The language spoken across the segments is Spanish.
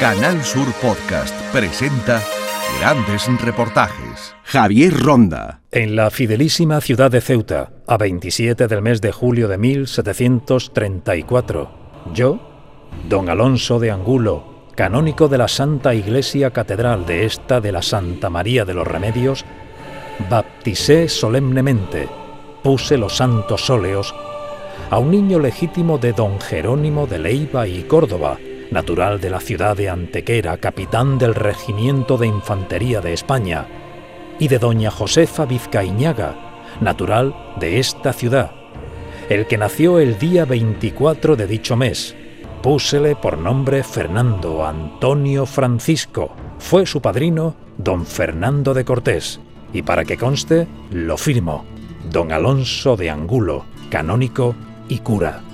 Canal Sur Podcast presenta grandes reportajes. Javier Ronda. En la fidelísima ciudad de Ceuta, a 27 del mes de julio de 1734, yo, don Alonso de Angulo, canónico de la Santa Iglesia Catedral de esta de la Santa María de los Remedios, bapticé solemnemente, puse los santos óleos a un niño legítimo de don Jerónimo de Leiva y Córdoba, natural de la ciudad de Antequera, capitán del Regimiento de Infantería de España, y de doña Josefa Vizcaíñaga, natural de esta ciudad, el que nació el día 24 de dicho mes. Púsele por nombre Fernando Antonio Francisco. Fue su padrino don Fernando de Cortés. Y para que conste, lo firmo, don Alonso de Angulo, canónico y cura.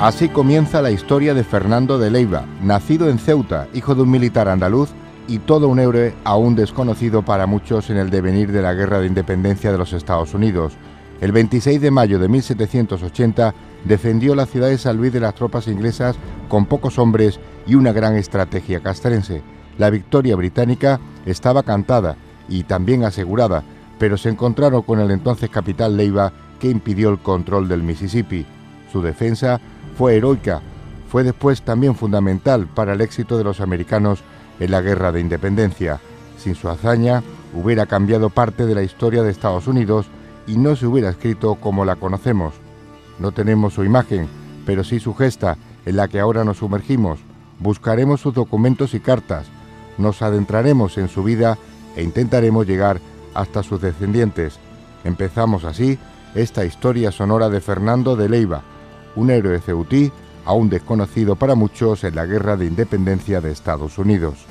Así comienza la historia de Fernando de Leiva, nacido en Ceuta, hijo de un militar andaluz y todo un héroe aún desconocido para muchos en el devenir de la Guerra de Independencia de los Estados Unidos. El 26 de mayo de 1780 defendió la ciudad de San Luis de las tropas inglesas con pocos hombres y una gran estrategia castrense. La victoria británica estaba cantada y también asegurada, pero se encontraron con el entonces capital Leiva que impidió el control del Mississippi. Su defensa fue heroica, fue después también fundamental para el éxito de los americanos en la guerra de independencia. Sin su hazaña hubiera cambiado parte de la historia de Estados Unidos y no se hubiera escrito como la conocemos. No tenemos su imagen, pero sí su gesta, en la que ahora nos sumergimos. Buscaremos sus documentos y cartas, nos adentraremos en su vida e intentaremos llegar hasta sus descendientes. Empezamos así esta historia sonora de Fernando de Leiva, un héroe ceutí aún desconocido para muchos en la guerra de independencia de Estados Unidos.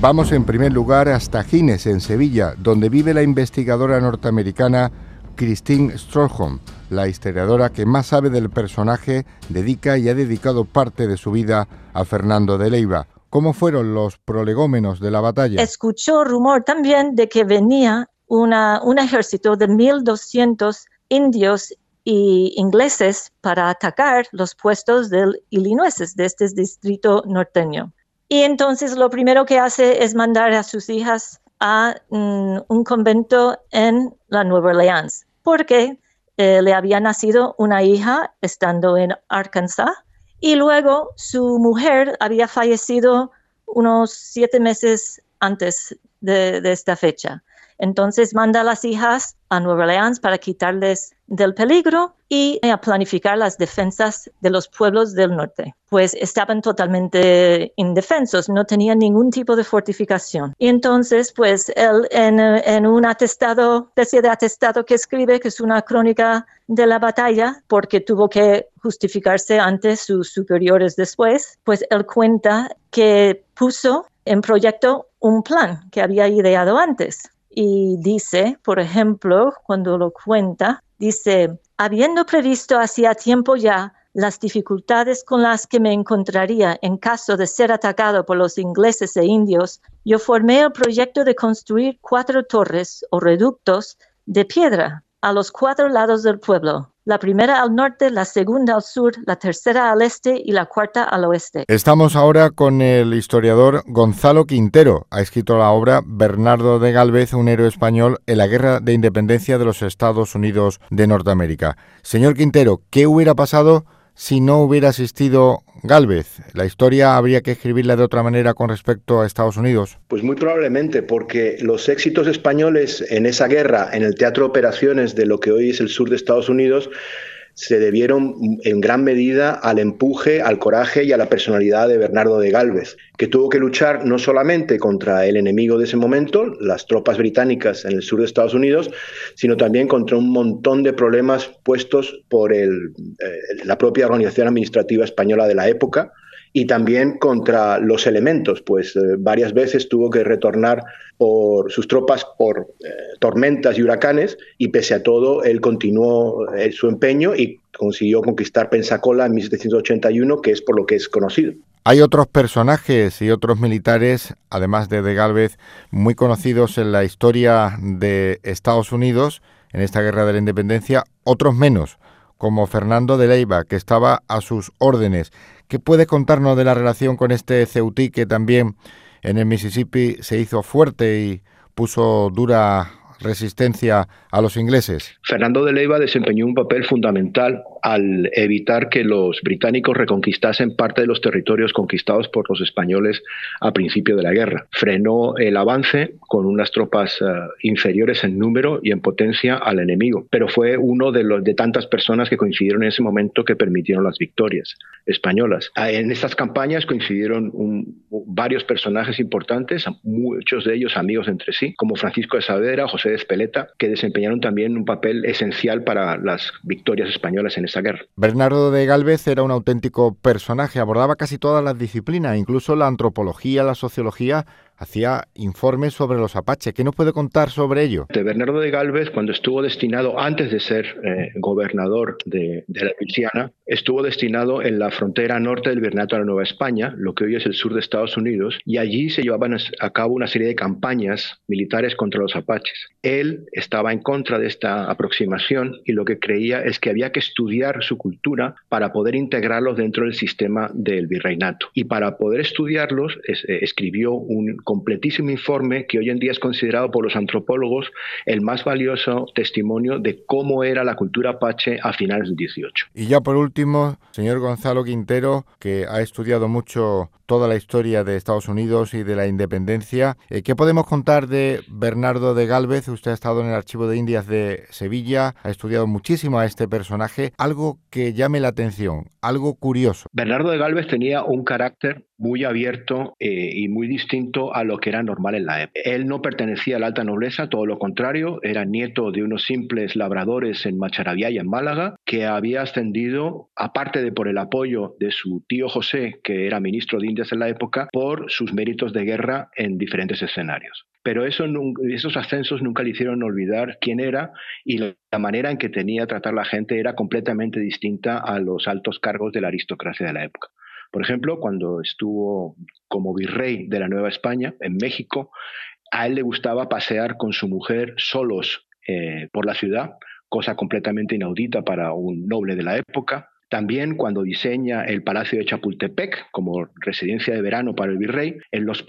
Vamos en primer lugar hasta Gines, en Sevilla, donde vive la investigadora norteamericana Christine Strohom, la historiadora que más sabe del personaje, dedica y ha dedicado parte de su vida a Fernando de Leiva. ¿Cómo fueron los prolegómenos de la batalla? Escuchó rumor también de que venía un ejército de 1.200 indios y ingleses para atacar los puestos del Illinois, de este distrito norteño. Y entonces lo primero que hace es mandar a sus hijas a mm, un convento en la Nueva Orleans, porque eh, le había nacido una hija estando en Arkansas y luego su mujer había fallecido unos siete meses antes de esta fecha. Entonces manda a las hijas a Nueva Orleans para quitarles del peligro y a planificar las defensas de los pueblos del norte, pues estaban totalmente indefensos, no tenían ningún tipo de fortificación. Y entonces, pues él en, un atestado, especie de atestado que escribe, que es una crónica de la batalla, porque tuvo que justificarse ante sus superiores después, pues él cuenta que puso en proyecto un plan que había ideado antes y dice, por ejemplo, cuando lo cuenta, dice, habiendo previsto hacía tiempo ya las dificultades con las que me encontraría en caso de ser atacado por los ingleses e indios, yo formé el proyecto de construir cuatro torres o reductos de piedra a los cuatro lados del pueblo, la primera al norte, la segunda al sur, la tercera al este y la cuarta al oeste. Estamos ahora con el historiador Gonzalo Quintero. Ha escrito la obra Bernardo de Galvez, un héroe español en la guerra de independencia de los Estados Unidos de Norteamérica. Señor Quintero, ¿qué hubiera pasado si no hubiera asistido Galvez? ¿La historia habría que escribirla de otra manera con respecto a Estados Unidos? Pues muy probablemente, porque los éxitos españoles en esa guerra, en el teatro de operaciones de lo que hoy es el sur de Estados Unidos, se debieron en gran medida al empuje, al coraje y a la personalidad de Bernardo de Galvez, que tuvo que luchar no solamente contra el enemigo de ese momento, las tropas británicas en el sur de Estados Unidos, sino también contra un montón de problemas puestos por eh, la propia organización administrativa española de la época, y también contra los elementos, pues eh, varias veces tuvo que retornar por sus tropas por eh, tormentas y huracanes y pese a todo él continuó eh, su empeño y consiguió conquistar Pensacola en 1781, que es por lo que es conocido. Hay otros personajes y otros militares, además de De Galvez, muy conocidos en la historia de Estados Unidos, en esta guerra de la independencia, otros menos como Fernando de Leiva, que estaba a sus órdenes. ¿Qué puede contarnos de la relación con este Ceutí que también en el Mississippi se hizo fuerte y puso dura resistencia a los ingleses? Fernando de Leiva desempeñó un papel fundamental al evitar que los británicos reconquistasen parte de los territorios conquistados por los españoles a principio de la guerra. Frenó el avance con unas tropas eh, inferiores en número y en potencia al enemigo, pero fue uno de, los, de tantas personas que coincidieron en ese momento que permitieron las victorias españolas. Ah, en estas campañas coincidieron varios personajes importantes, muchos de ellos amigos entre sí, como Francisco de Saavedra, José de Espeleta, que desempeñaron también un papel esencial para las victorias españolas en esa guerra. Bernardo de Galvez era un auténtico personaje, abordaba casi todas las disciplinas, incluso la antropología, la sociología, hacía informes sobre los apaches. ¿Qué nos puede contar sobre ello? De Bernardo de Galvez, cuando estuvo destinado, antes de ser eh, gobernador de, la Luisiana, estuvo destinado en la frontera norte del Virreinato de la Nueva España, lo que hoy es el sur de Estados Unidos, y allí se llevaban a cabo una serie de campañas militares contra los apaches. Él estaba en contra de esta aproximación y lo que creía es que había que estudiar su cultura para poder integrarlos dentro del sistema del virreinato. Y para poder estudiarlos, eh, escribió un completísimo informe que hoy en día es considerado por los antropólogos el más valioso testimonio de cómo era la cultura apache a finales del 18. Y ya por último, señor Gonzalo Quintero, que ha estudiado mucho toda la historia de Estados Unidos y de la independencia. Eh, ¿Qué podemos contar de Bernardo de Galvez? Usted ha estado en el Archivo de Indias de Sevilla, ha estudiado muchísimo a este personaje. Algo que llame la atención, algo curioso. Bernardo de Galvez tenía un carácter muy abierto eh, y muy distinto a lo que era normal en la época. Él no pertenecía a la alta nobleza, todo lo contrario, era nieto de unos simples labradores en Macharavía y en Málaga, que había ascendido, aparte de por el apoyo de su tío José, que era ministro de Indias en la época, por sus méritos de guerra en diferentes escenarios pero eso, esos ascensos nunca le hicieron olvidar quién era y la manera en que tenía a tratar la gente era completamente distinta a los altos cargos de la aristocracia de la época. Por ejemplo, cuando estuvo como virrey de la Nueva España en México, a él le gustaba pasear con su mujer solos eh, por la ciudad, cosa completamente inaudita para un noble de la época. También cuando diseña el Palacio de Chapultepec como residencia de verano para el virrey, en los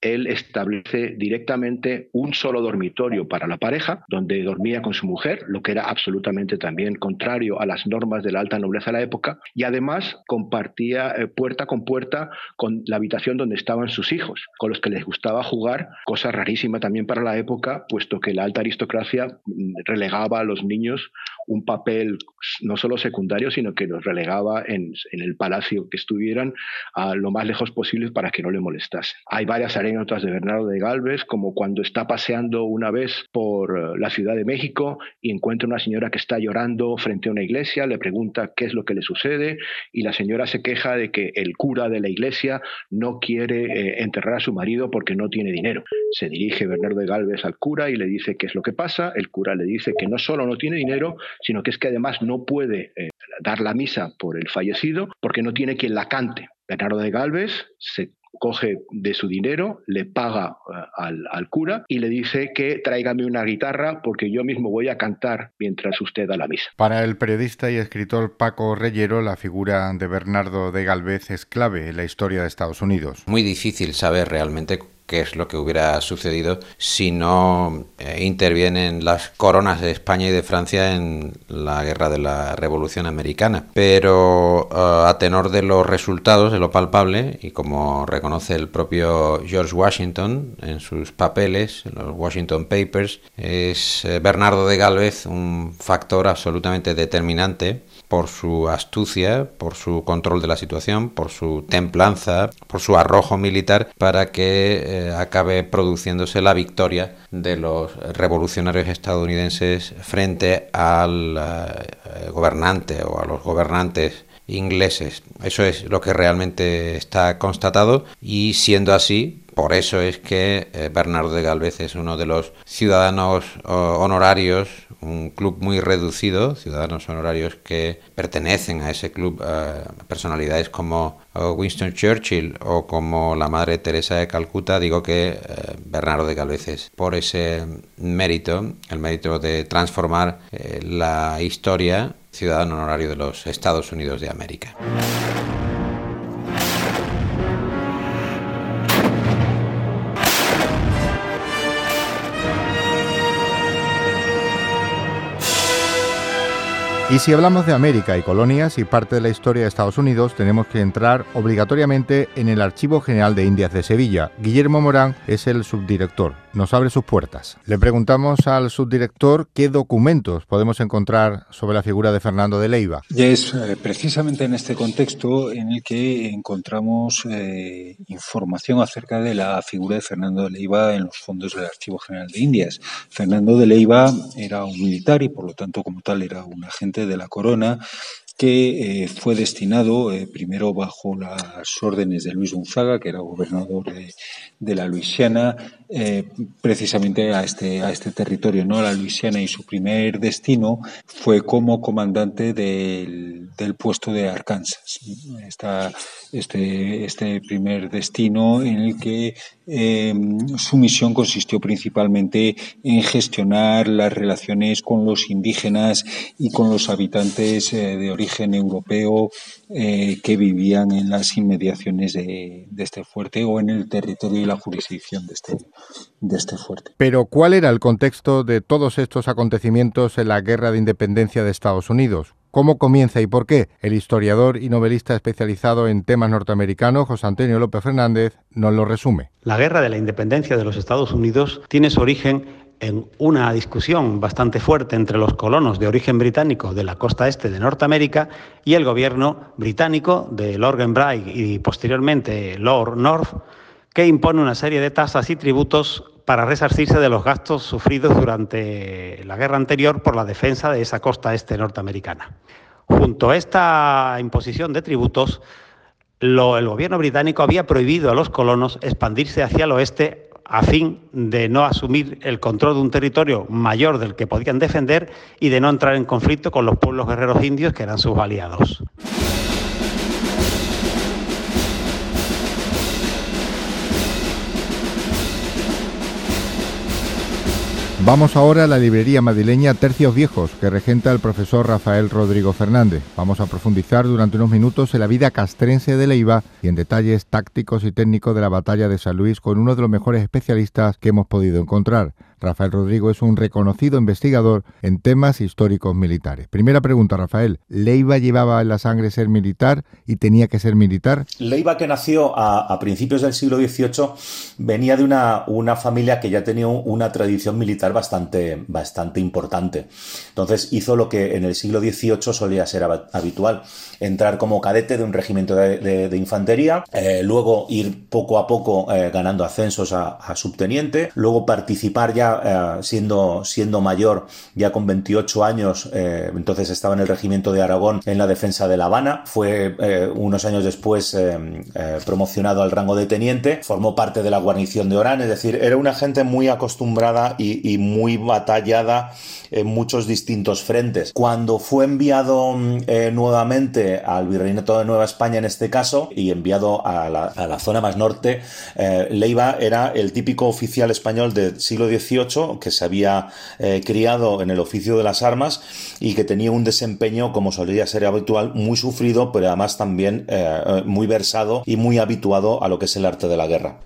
él establece directamente un solo dormitorio para la pareja, donde dormía con su mujer, lo que era absolutamente también contrario a las normas de la alta nobleza de la época, y además compartía eh, puerta con puerta con la habitación donde estaban sus hijos, con los que les gustaba jugar, cosa rarísima también para la época, puesto que la alta aristocracia mm, relegaba a los niños un papel no solo secundario, sino que los relegaba en, el palacio que estuvieran a lo más lejos posible para que no le molestase. Hay varias anécdotas de Bernardo de Galvez, como cuando está paseando una vez por eh, la Ciudad de México y encuentra una señora que está llorando frente a una iglesia, le pregunta qué es lo que le sucede y la señora se queja de que el cura de la iglesia no quiere eh, enterrar a su marido porque no tiene dinero. Se dirige Bernardo de Galvez al cura y le dice qué es lo que pasa. El cura le dice que no solo no tiene dinero, sino que es que además no puede eh, dar la misa por el fallecido porque no tiene quien la cante. Bernardo de Galvez se coge de su dinero, le paga eh, al, cura y le dice que tráigame una guitarra porque yo mismo voy a cantar mientras usted da la misa. Para el periodista y escritor Paco Reyero, la figura de Bernardo de Galvez es clave en la historia de Estados Unidos. Muy difícil saber realmente qué es lo que hubiera sucedido si no eh, intervienen las coronas de España y de Francia en la guerra de la Revolución Americana. Pero eh, a tenor de los resultados, de lo palpable, y como reconoce el propio George Washington en sus papeles, en los Washington Papers, es eh, Bernardo de Galvez un factor absolutamente determinante por su astucia, por su control de la situación, por su templanza, por su arrojo militar para que eh, acabe produciéndose la victoria de los revolucionarios estadounidenses frente al eh, gobernante o a los gobernantes ingleses. Eso es lo que realmente está constatado y siendo así, por eso es que eh, Bernardo de Galvez es uno de los ciudadanos honorarios un club muy reducido, ciudadanos honorarios que pertenecen a ese club, personalidades como Winston Churchill o como la Madre Teresa de Calcuta, digo que Bernardo de Galvez por ese mérito, el mérito de transformar la historia ciudadano honorario de los Estados Unidos de América. Y si hablamos de América y colonias y parte de la historia de Estados Unidos, tenemos que entrar obligatoriamente en el Archivo General de Indias de Sevilla. Guillermo Morán es el subdirector. Nos abre sus puertas. Le preguntamos al subdirector qué documentos podemos encontrar sobre la figura de Fernando de Leiva. Es eh, precisamente en este contexto en el que encontramos eh, información acerca de la figura de Fernando de Leiva en los fondos del Archivo General de Indias. Fernando de Leiva era un militar y por lo tanto como tal era un agente de la corona que eh, fue destinado eh, primero bajo las órdenes de Luis Gonzaga, que era gobernador de, la Luisiana, eh, precisamente a este, a este territorio, ¿no? la Luisiana, y su primer destino fue como comandante del, puesto de Arkansas. este, este primer destino en el que su misión consistió principalmente en gestionar las relaciones con los indígenas y con los habitantes de origen origen europeo eh, que vivían en las inmediaciones de, este fuerte o en el territorio y la jurisdicción de este, de este fuerte. Pero ¿cuál era el contexto de todos estos acontecimientos en la Guerra de Independencia de Estados Unidos? ¿Cómo comienza y por qué? El historiador y novelista especializado en temas norteamericanos, José Antonio López Fernández, nos lo resume. La Guerra de la Independencia de los Estados Unidos tiene su origen en una discusión bastante fuerte entre los colonos de origen británico de la costa este de Norteamérica y el gobierno británico de Lord Glenbrigg y posteriormente Lord North, que impone una serie de tasas y tributos para resarcirse de los gastos sufridos durante la guerra anterior por la defensa de esa costa este norteamericana. Junto a esta imposición de tributos, el gobierno británico había prohibido a los colonos expandirse hacia el oeste a fin de no asumir el control de un territorio mayor del que podían defender y de no entrar en conflicto con los pueblos guerreros indios que eran sus aliados. Vamos ahora a la librería madrileña Tercios Viejos, que regenta el profesor Rafael Rodrigo Fernández. Vamos a profundizar durante unos minutos en la vida castrense de Leiva y en detalles tácticos y técnicos de la batalla de San Luis con uno de los mejores especialistas que hemos podido encontrar. Rafael Rodrigo es un reconocido investigador en temas históricos militares. Primera pregunta, Rafael. ¿Leiva llevaba en la sangre ser militar y tenía que ser militar? Leiva, que nació a, principios del siglo XVIII, venía de una, una, familia que ya tenía una tradición militar bastante, bastante importante. Entonces hizo lo que en el siglo XVIII solía ser habitual, entrar como cadete de un regimiento de, infantería, eh, luego ir poco a poco eh, ganando ascensos a subteniente, luego participar ya eh, siendo, siendo mayor, ya con 28 años, eh, entonces estaba en el regimiento de Aragón en la defensa de La Habana, fue eh, unos años después promocionado al rango de teniente, formó parte de la guarnición de Orán, es decir, era una gente muy acostumbrada y, muy batallada en muchos distintos frentes. Cuando fue enviado nuevamente al Virreinato de Nueva España en este caso y enviado a la, a la zona más norte, Leiva era el típico oficial español del siglo XVIII que se había eh, criado en el oficio de las armas y que tenía un desempeño, como solía ser habitual, muy sufrido, pero además también eh, eh, muy versado y muy habituado a lo que es el arte de la guerra.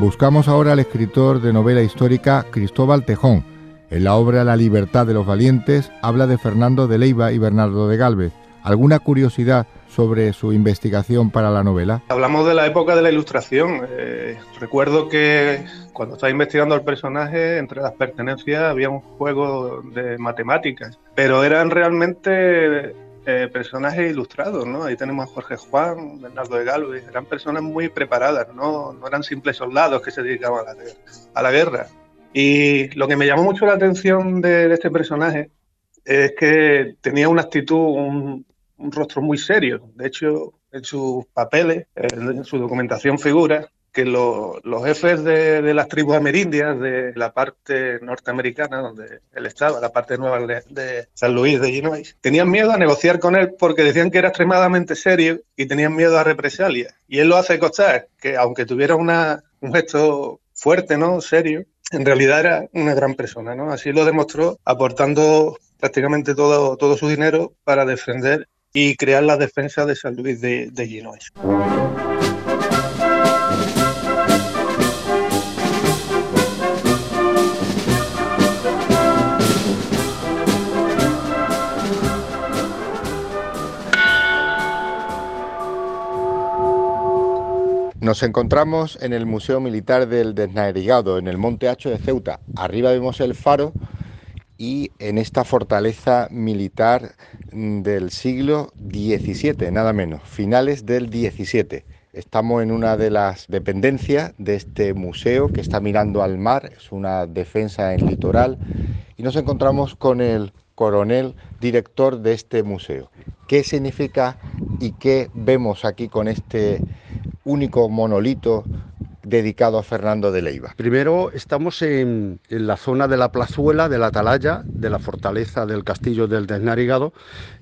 Buscamos ahora al escritor de novela histórica Cristóbal Tejón. En la obra La libertad de los valientes habla de Fernando de Leiva y Bernardo de Galvez. ¿Alguna curiosidad sobre su investigación para la novela? Hablamos de la época de la ilustración. Eh, recuerdo que cuando estaba investigando al personaje, entre las pertenencias había un juego de matemáticas, pero eran realmente eh, personajes ilustrados, ¿no? Ahí tenemos a Jorge Juan, Bernardo de Galvez, eran personas muy preparadas, no, no eran simples soldados que se dedicaban a la, guerra. Y lo que me llamó mucho la atención de, de este personaje es que tenía una actitud, un, un rostro muy serio. De hecho, en sus papeles, en su documentación figura que los jefes de, las tribus amerindias de la parte norteamericana, donde él estaba, la parte nueva de, San Luis de Illinois, tenían miedo a negociar con él porque decían que era extremadamente serio y tenían miedo a represalias. Y él lo hace costar que, aunque tuviera una, un gesto fuerte, ¿no? Serio, en realidad era una gran persona, ¿no? Así lo demostró aportando prácticamente todo, todo su dinero para defender y crear la defensa de San Luis de, de Illinois. Nos encontramos en el Museo Militar del Desnaerigado, en el Monte Hacho de Ceuta. Arriba vemos el faro y en esta fortaleza militar del siglo XVII, nada menos, finales del XVII. Estamos en una de las dependencias de este museo que está mirando al mar, es una defensa en litoral, y nos encontramos con el coronel director de este museo. ¿Qué significa y qué vemos aquí con este único monolito dedicado a Fernando de Leiva. Primero estamos en, la zona de la plazuela, de la atalaya, de la fortaleza del castillo del Desnarigado,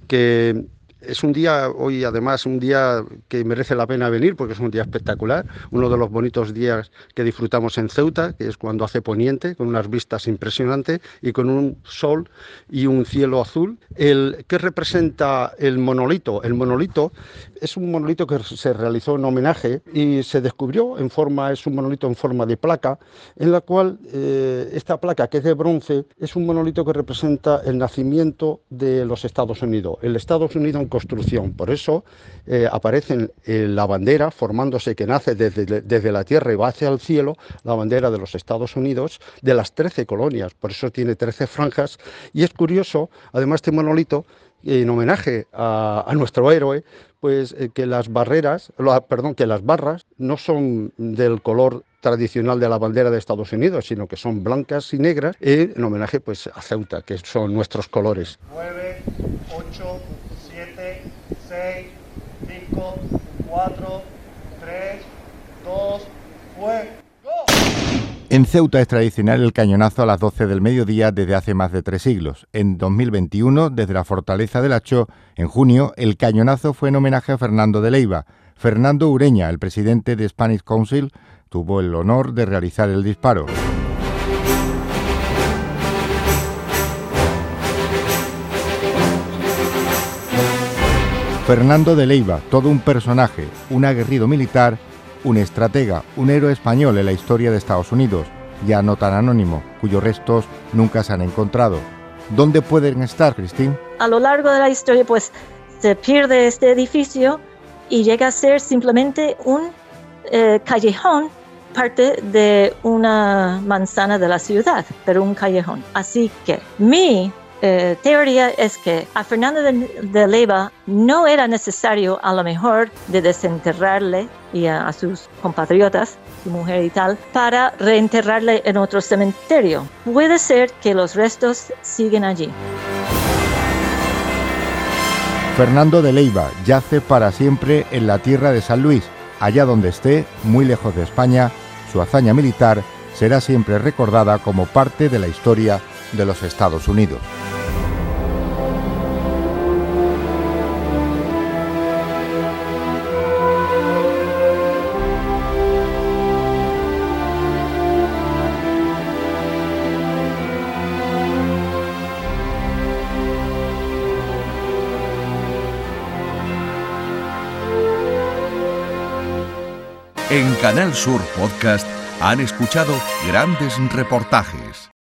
que es un día, hoy además, un día que merece la pena venir porque es un día espectacular, uno de los bonitos días que disfrutamos en Ceuta, que es cuando hace poniente, con unas vistas impresionantes y con un sol y un cielo azul. El, ¿Qué representa el monolito? El monolito es un monolito que se realizó en homenaje y se descubrió en forma, es un monolito en forma de placa, en la cual eh, esta placa, que es de bronce, es un monolito que representa el nacimiento de los Estados Unidos. El Estados Unidos en construcción. Por eso eh, aparece eh, la bandera, formándose que nace desde, desde, la tierra y va hacia el cielo, la bandera de los Estados Unidos, de las 13 colonias. Por eso tiene 13 franjas. Y es curioso, además, este monolito, en homenaje a, nuestro héroe, pues eh, que las barreras, perdón, que las barras no son del color tradicional de la bandera de Estados Unidos, sino que son blancas y negras, en homenaje pues a Ceuta, que son nuestros colores. 9, 8, 6, 5, 4, 3, 2, fuego. En Ceuta es tradicional el cañonazo a las 12 del mediodía desde hace más de tres siglos. En 2021, desde la fortaleza del Hacho, en junio, el cañonazo fue en homenaje a Fernando de Leiva. Fernando Ureña, el presidente de Spanish Council, tuvo el honor de realizar el disparo. Fernando de Leiva, todo un personaje, un aguerrido militar, un estratega, un héroe español en la historia de Estados Unidos, ya no tan anónimo, cuyos restos nunca se han encontrado. ¿Dónde pueden estar, Cristín? A lo largo de la historia, pues se pierde este edificio y llega a ser simplemente un eh, callejón, parte de una manzana de la ciudad, pero un callejón. Así que mi eh, teoría es que a Fernando de, Leiva no era necesario a lo mejor de desenterrarle y a, sus compatriotas, su mujer y tal, para reenterrarle en otro cementerio. Puede ser que los restos siguen allí. Fernando de Leiva yace para siempre en la tierra de San Luis. Allá donde esté, muy lejos de España, su hazaña militar será siempre recordada como parte de la historia de los Estados Unidos. En Canal Sur Podcast han escuchado grandes reportajes